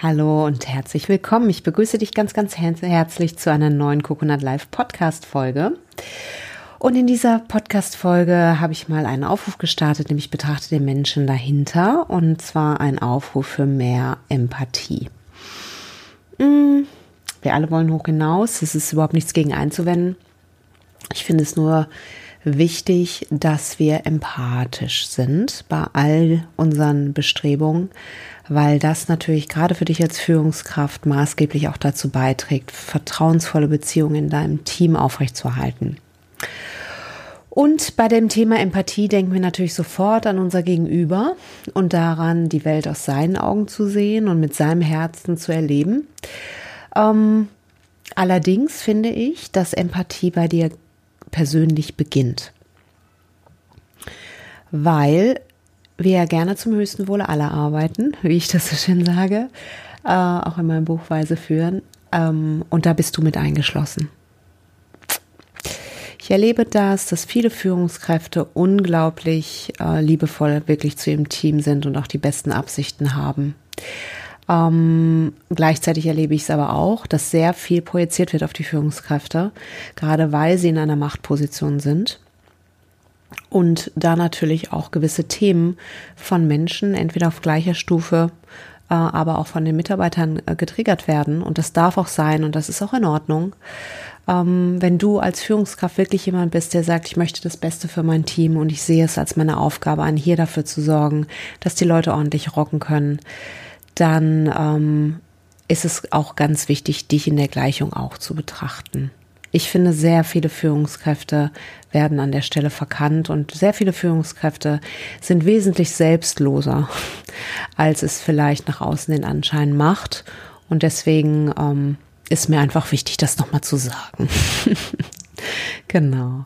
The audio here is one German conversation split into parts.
Hallo und herzlich willkommen. Ich begrüße dich ganz, ganz herzlich zu einer neuen Coconut Live Podcast Folge. Und in dieser Podcast Folge habe ich mal einen Aufruf gestartet, nämlich betrachte den Menschen dahinter und zwar ein Aufruf für mehr Empathie. Hm, wir alle wollen hoch hinaus. Es ist überhaupt nichts gegen einzuwenden. Ich finde es nur wichtig, dass wir empathisch sind bei all unseren Bestrebungen, weil das natürlich gerade für dich als Führungskraft maßgeblich auch dazu beiträgt, vertrauensvolle Beziehungen in deinem Team aufrechtzuerhalten. Und bei dem Thema Empathie denken wir natürlich sofort an unser Gegenüber und daran, die Welt aus seinen Augen zu sehen und mit seinem Herzen zu erleben. Ähm, allerdings finde ich, dass Empathie bei dir persönlich beginnt. Weil wir ja gerne zum höchsten Wohle aller arbeiten, wie ich das so schön sage, äh, auch in meinem Buch Weise führen. Ähm, und da bist du mit eingeschlossen. Ich erlebe das, dass viele Führungskräfte unglaublich äh, liebevoll wirklich zu ihrem Team sind und auch die besten Absichten haben. Ähm, gleichzeitig erlebe ich es aber auch, dass sehr viel projiziert wird auf die Führungskräfte, gerade weil sie in einer Machtposition sind und da natürlich auch gewisse Themen von Menschen entweder auf gleicher Stufe, äh, aber auch von den Mitarbeitern äh, getriggert werden. Und das darf auch sein und das ist auch in Ordnung. Ähm, wenn du als Führungskraft wirklich jemand bist, der sagt, ich möchte das Beste für mein Team und ich sehe es als meine Aufgabe an, hier dafür zu sorgen, dass die Leute ordentlich rocken können, dann ähm, ist es auch ganz wichtig, dich in der Gleichung auch zu betrachten. Ich finde, sehr viele Führungskräfte werden an der Stelle verkannt und sehr viele Führungskräfte sind wesentlich selbstloser, als es vielleicht nach außen den Anschein macht. Und deswegen ähm, ist mir einfach wichtig, das nochmal zu sagen. genau.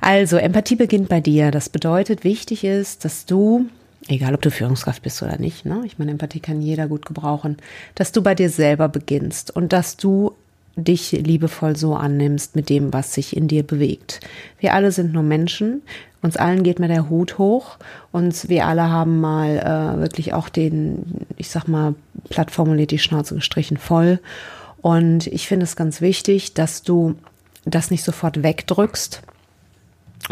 Also, Empathie beginnt bei dir. Das bedeutet, wichtig ist, dass du, egal ob du Führungskraft bist oder nicht, ne? ich meine, Empathie kann jeder gut gebrauchen, dass du bei dir selber beginnst und dass du dich liebevoll so annimmst mit dem, was sich in dir bewegt. Wir alle sind nur Menschen, uns allen geht mal der Hut hoch und wir alle haben mal äh, wirklich auch den, ich sag mal, platt formuliert die Schnauze gestrichen voll. Und ich finde es ganz wichtig, dass du das nicht sofort wegdrückst,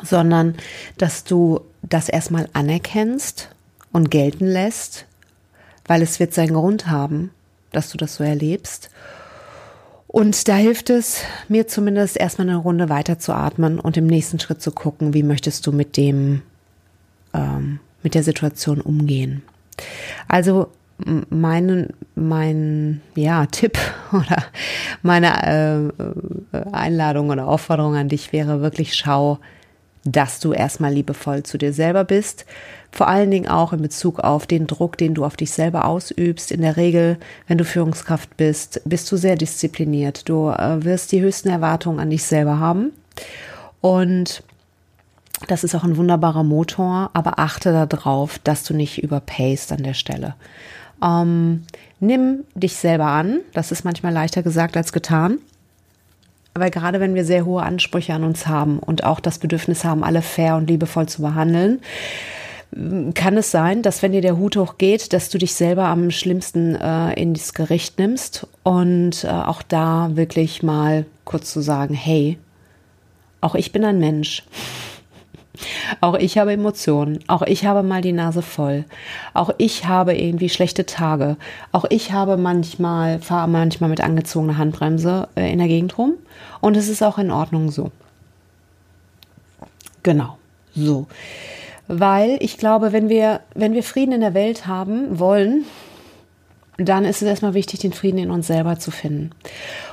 sondern dass du das erstmal anerkennst und gelten lässt, weil es wird seinen Grund haben, dass du das so erlebst. Und da hilft es mir zumindest erstmal eine Runde weiter zu atmen und im nächsten Schritt zu gucken, wie möchtest du mit dem, ähm, mit der Situation umgehen. Also mein, mein ja, Tipp oder meine äh, Einladung oder Aufforderung an dich wäre wirklich, schau, dass du erstmal liebevoll zu dir selber bist. Vor allen Dingen auch in Bezug auf den Druck, den du auf dich selber ausübst. In der Regel, wenn du Führungskraft bist, bist du sehr diszipliniert. Du äh, wirst die höchsten Erwartungen an dich selber haben. Und das ist auch ein wunderbarer Motor, aber achte darauf, dass du nicht überpayst an der Stelle. Ähm, nimm dich selber an. Das ist manchmal leichter gesagt als getan. Aber gerade wenn wir sehr hohe Ansprüche an uns haben und auch das Bedürfnis haben, alle fair und liebevoll zu behandeln, kann es sein, dass wenn dir der Hut hochgeht, dass du dich selber am schlimmsten äh, ins Gericht nimmst und äh, auch da wirklich mal kurz zu sagen, hey, auch ich bin ein Mensch. Auch ich habe Emotionen. Auch ich habe mal die Nase voll. Auch ich habe irgendwie schlechte Tage. Auch ich habe manchmal, fahre manchmal mit angezogener Handbremse äh, in der Gegend rum. Und es ist auch in Ordnung so. Genau. So. Weil ich glaube, wenn wir, wenn wir Frieden in der Welt haben wollen, dann ist es erstmal wichtig, den Frieden in uns selber zu finden.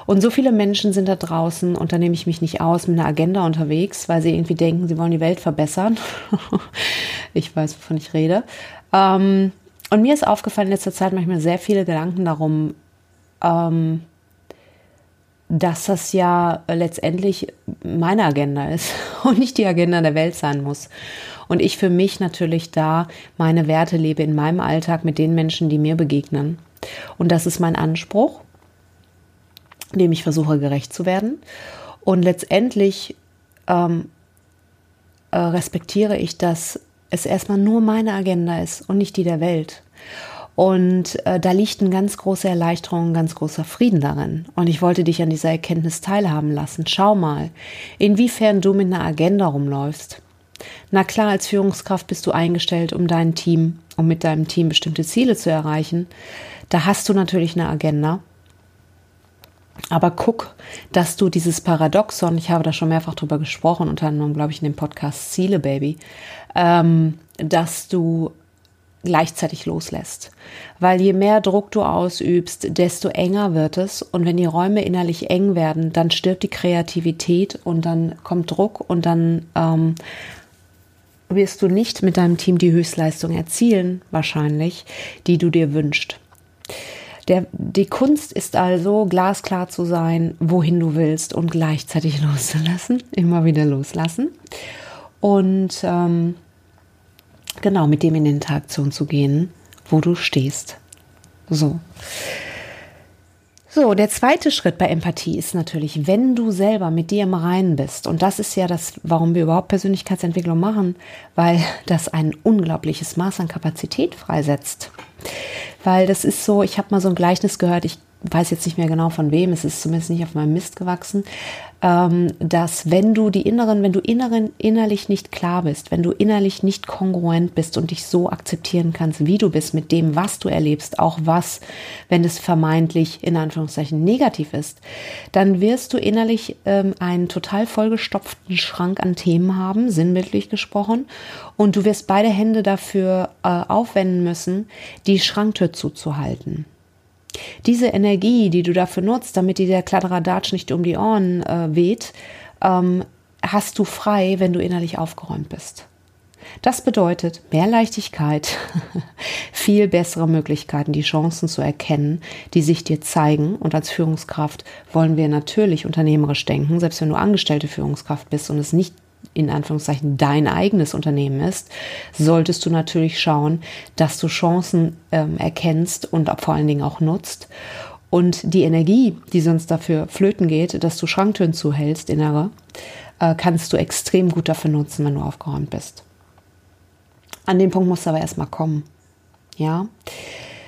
Und so viele Menschen sind da draußen, und da nehme ich mich nicht aus, mit einer Agenda unterwegs, weil sie irgendwie denken, sie wollen die Welt verbessern. ich weiß, wovon ich rede. Ähm, und mir ist aufgefallen in letzter Zeit manchmal sehr viele Gedanken darum, ähm, dass das ja letztendlich meine Agenda ist und nicht die Agenda der Welt sein muss. Und ich für mich natürlich da meine Werte lebe in meinem Alltag mit den Menschen, die mir begegnen. Und das ist mein Anspruch, dem ich versuche gerecht zu werden. Und letztendlich ähm, äh, respektiere ich, dass es erstmal nur meine Agenda ist und nicht die der Welt. Und äh, da liegt eine ganz große Erleichterung, ein ganz großer Frieden darin. Und ich wollte dich an dieser Erkenntnis teilhaben lassen. Schau mal, inwiefern du mit einer Agenda rumläufst. Na klar, als Führungskraft bist du eingestellt, um dein Team, um mit deinem Team bestimmte Ziele zu erreichen. Da hast du natürlich eine Agenda. Aber guck, dass du dieses Paradoxon, ich habe da schon mehrfach drüber gesprochen, unter anderem, glaube ich, in dem Podcast Ziele Baby, ähm, dass du gleichzeitig loslässt. Weil je mehr Druck du ausübst, desto enger wird es. Und wenn die Räume innerlich eng werden, dann stirbt die Kreativität und dann kommt Druck und dann ähm, wirst du nicht mit deinem Team die Höchstleistung erzielen, wahrscheinlich, die du dir wünschst. Der, die Kunst ist also, glasklar zu sein, wohin du willst und gleichzeitig loszulassen, immer wieder loslassen. Und ähm, genau mit dem in Interaktion zu gehen, wo du stehst. So. So, der zweite Schritt bei Empathie ist natürlich, wenn du selber mit dir im Reinen bist, und das ist ja das, warum wir überhaupt Persönlichkeitsentwicklung machen, weil das ein unglaubliches Maß an Kapazität freisetzt. Weil das ist so, ich habe mal so ein Gleichnis gehört, ich weiß jetzt nicht mehr genau von wem, es ist zumindest nicht auf meinem Mist gewachsen, ähm, dass wenn du die inneren, wenn du inneren, innerlich nicht klar bist, wenn du innerlich nicht kongruent bist und dich so akzeptieren kannst, wie du bist mit dem, was du erlebst, auch was, wenn es vermeintlich in Anführungszeichen negativ ist, dann wirst du innerlich ähm, einen total vollgestopften Schrank an Themen haben, sinnbildlich gesprochen, und du wirst beide Hände dafür äh, aufwenden müssen, die Schranktür zuzuhalten. Diese Energie, die du dafür nutzt, damit dir der Kladderadatsch nicht um die Ohren äh, weht, ähm, hast du frei, wenn du innerlich aufgeräumt bist. Das bedeutet mehr Leichtigkeit, viel bessere Möglichkeiten, die Chancen zu erkennen, die sich dir zeigen. Und als Führungskraft wollen wir natürlich unternehmerisch denken, selbst wenn du angestellte Führungskraft bist und es nicht in Anführungszeichen dein eigenes Unternehmen ist, solltest du natürlich schauen, dass du Chancen ähm, erkennst und vor allen Dingen auch nutzt. Und die Energie, die sonst dafür flöten geht, dass du Schranktüren zuhältst, innere, äh, kannst du extrem gut dafür nutzen, wenn du aufgeräumt bist. An den Punkt musst du aber erstmal kommen. Ja.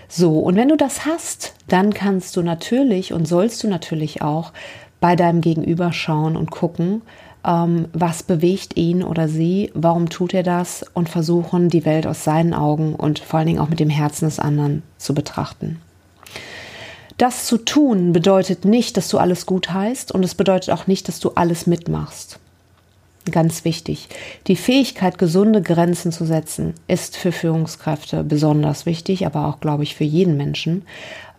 So, und wenn du das hast, dann kannst du natürlich und sollst du natürlich auch bei deinem Gegenüber schauen und gucken, ähm, was bewegt ihn oder sie, warum tut er das und versuchen, die Welt aus seinen Augen und vor allen Dingen auch mit dem Herzen des anderen zu betrachten. Das zu tun bedeutet nicht, dass du alles gut heißt und es bedeutet auch nicht, dass du alles mitmachst. Ganz wichtig. Die Fähigkeit, gesunde Grenzen zu setzen, ist für Führungskräfte besonders wichtig, aber auch, glaube ich, für jeden Menschen,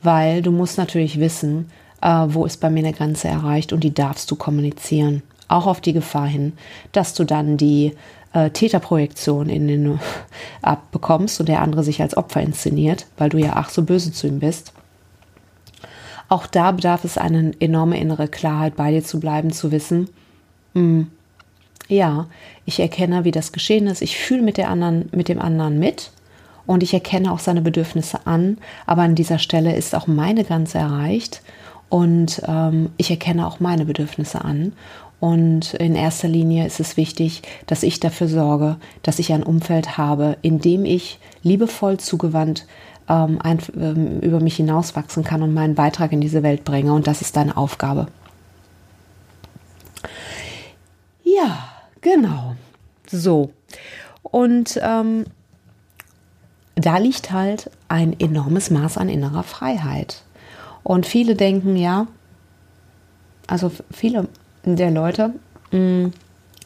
weil du musst natürlich wissen, äh, wo ist bei mir eine Grenze erreicht und die darfst du kommunizieren auch auf die Gefahr hin, dass du dann die äh, Täterprojektion in den abbekommst und der andere sich als Opfer inszeniert, weil du ja ach so böse zu ihm bist. Auch da bedarf es eine enorme innere Klarheit, bei dir zu bleiben, zu wissen, mh, hm, ja, ich erkenne, wie das geschehen ist, ich fühle mit, mit dem anderen mit und ich erkenne auch seine Bedürfnisse an, aber an dieser Stelle ist auch meine Grenze erreicht und ähm, ich erkenne auch meine Bedürfnisse an und in erster Linie ist es wichtig, dass ich dafür sorge, dass ich ein Umfeld habe, in dem ich liebevoll zugewandt ähm, ein, ähm, über mich hinauswachsen kann und meinen Beitrag in diese Welt bringe. Und das ist deine Aufgabe. Ja, genau. So. Und ähm, da liegt halt ein enormes Maß an innerer Freiheit. Und viele denken, ja, also viele der Leute, mm,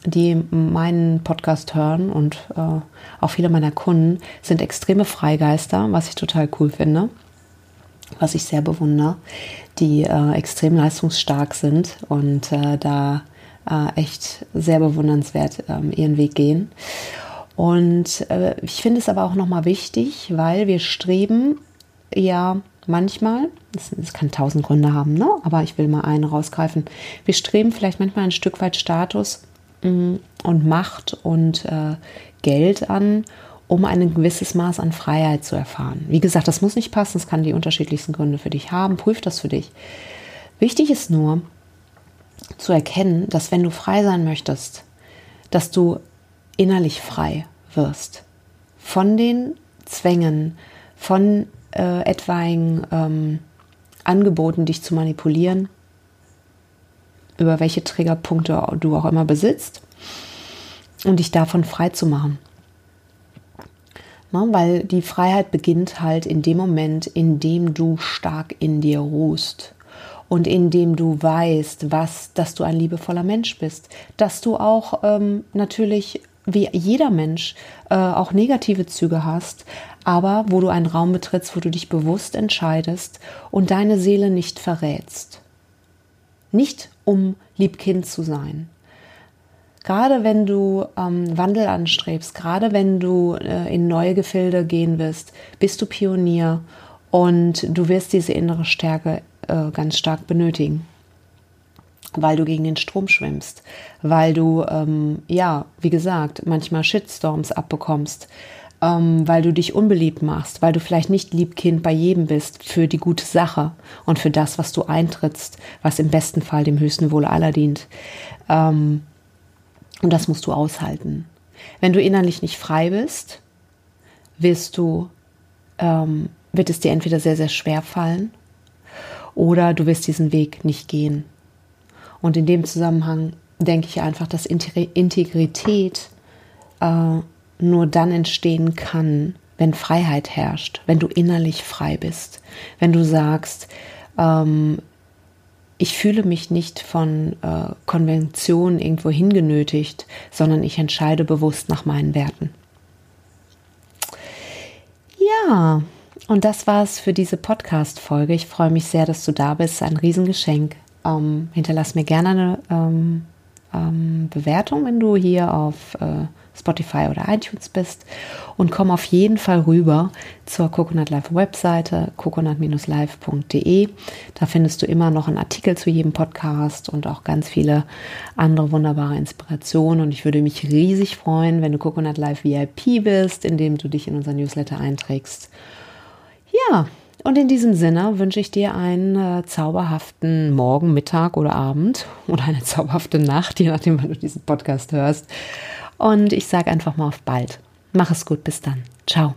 die meinen Podcast hören und äh, auch viele meiner Kunden sind extreme Freigeister, was ich total cool finde, was ich sehr bewundere, die äh, extrem leistungsstark sind und äh, da echt sehr bewundernswert ähm, ihren Weg gehen. Und ich finde es aber auch nochmal wichtig, weil wir streben ja manchmal, es kann tausend Gründe haben, ne? aber ich will mal einen rausgreifen. Wir streben vielleicht manchmal ein Stück weit Status mm, und Macht und äh, Geld an, um ein gewisses Maß an Freiheit zu erfahren. Wie gesagt, das muss nicht passen, es kann die unterschiedlichsten Gründe für dich haben. Prüf das für dich. Wichtig ist nur zu erkennen, dass wenn du frei sein möchtest, dass du innerlich frei wirst von den Zwängen, von äh, etwaigen ähm, Angeboten, dich zu manipulieren, über welche Triggerpunkte du auch immer besitzt und dich davon frei zu machen. Na, weil die Freiheit beginnt halt in dem Moment, in dem du stark in dir ruhst und in dem du weißt, was, dass du ein liebevoller Mensch bist, dass du auch ähm, natürlich wie jeder Mensch äh, auch negative Züge hast, aber wo du einen Raum betrittst, wo du dich bewusst entscheidest und deine Seele nicht verrätst. Nicht um Liebkind zu sein. Gerade wenn du ähm, Wandel anstrebst, gerade wenn du äh, in neue Gefilde gehen wirst, bist du Pionier und du wirst diese innere Stärke äh, ganz stark benötigen weil du gegen den Strom schwimmst, weil du, ähm, ja, wie gesagt, manchmal Shitstorms abbekommst, ähm, weil du dich unbeliebt machst, weil du vielleicht nicht Liebkind bei jedem bist für die gute Sache und für das, was du eintrittst, was im besten Fall dem höchsten Wohle aller dient. Ähm, und das musst du aushalten. Wenn du innerlich nicht frei bist, wirst du, ähm, wird es dir entweder sehr, sehr schwer fallen oder du wirst diesen Weg nicht gehen. Und in dem Zusammenhang denke ich einfach, dass Integrität äh, nur dann entstehen kann, wenn Freiheit herrscht, wenn du innerlich frei bist, wenn du sagst, ähm, ich fühle mich nicht von äh, Konventionen irgendwo hingenötigt, sondern ich entscheide bewusst nach meinen Werten. Ja, und das war's für diese Podcast-Folge. Ich freue mich sehr, dass du da bist. Ein Riesengeschenk. Ähm, hinterlass mir gerne eine ähm, ähm, Bewertung, wenn du hier auf äh, Spotify oder iTunes bist. Und komm auf jeden Fall rüber zur Coconut Live Webseite, coconut-live.de. Da findest du immer noch einen Artikel zu jedem Podcast und auch ganz viele andere wunderbare Inspirationen. Und ich würde mich riesig freuen, wenn du Coconut Live VIP bist, indem du dich in unser Newsletter einträgst. Ja, und in diesem Sinne wünsche ich dir einen äh, zauberhaften Morgen, Mittag oder Abend oder eine zauberhafte Nacht, je nachdem, wann du diesen Podcast hörst. Und ich sage einfach mal auf bald. Mach es gut, bis dann. Ciao.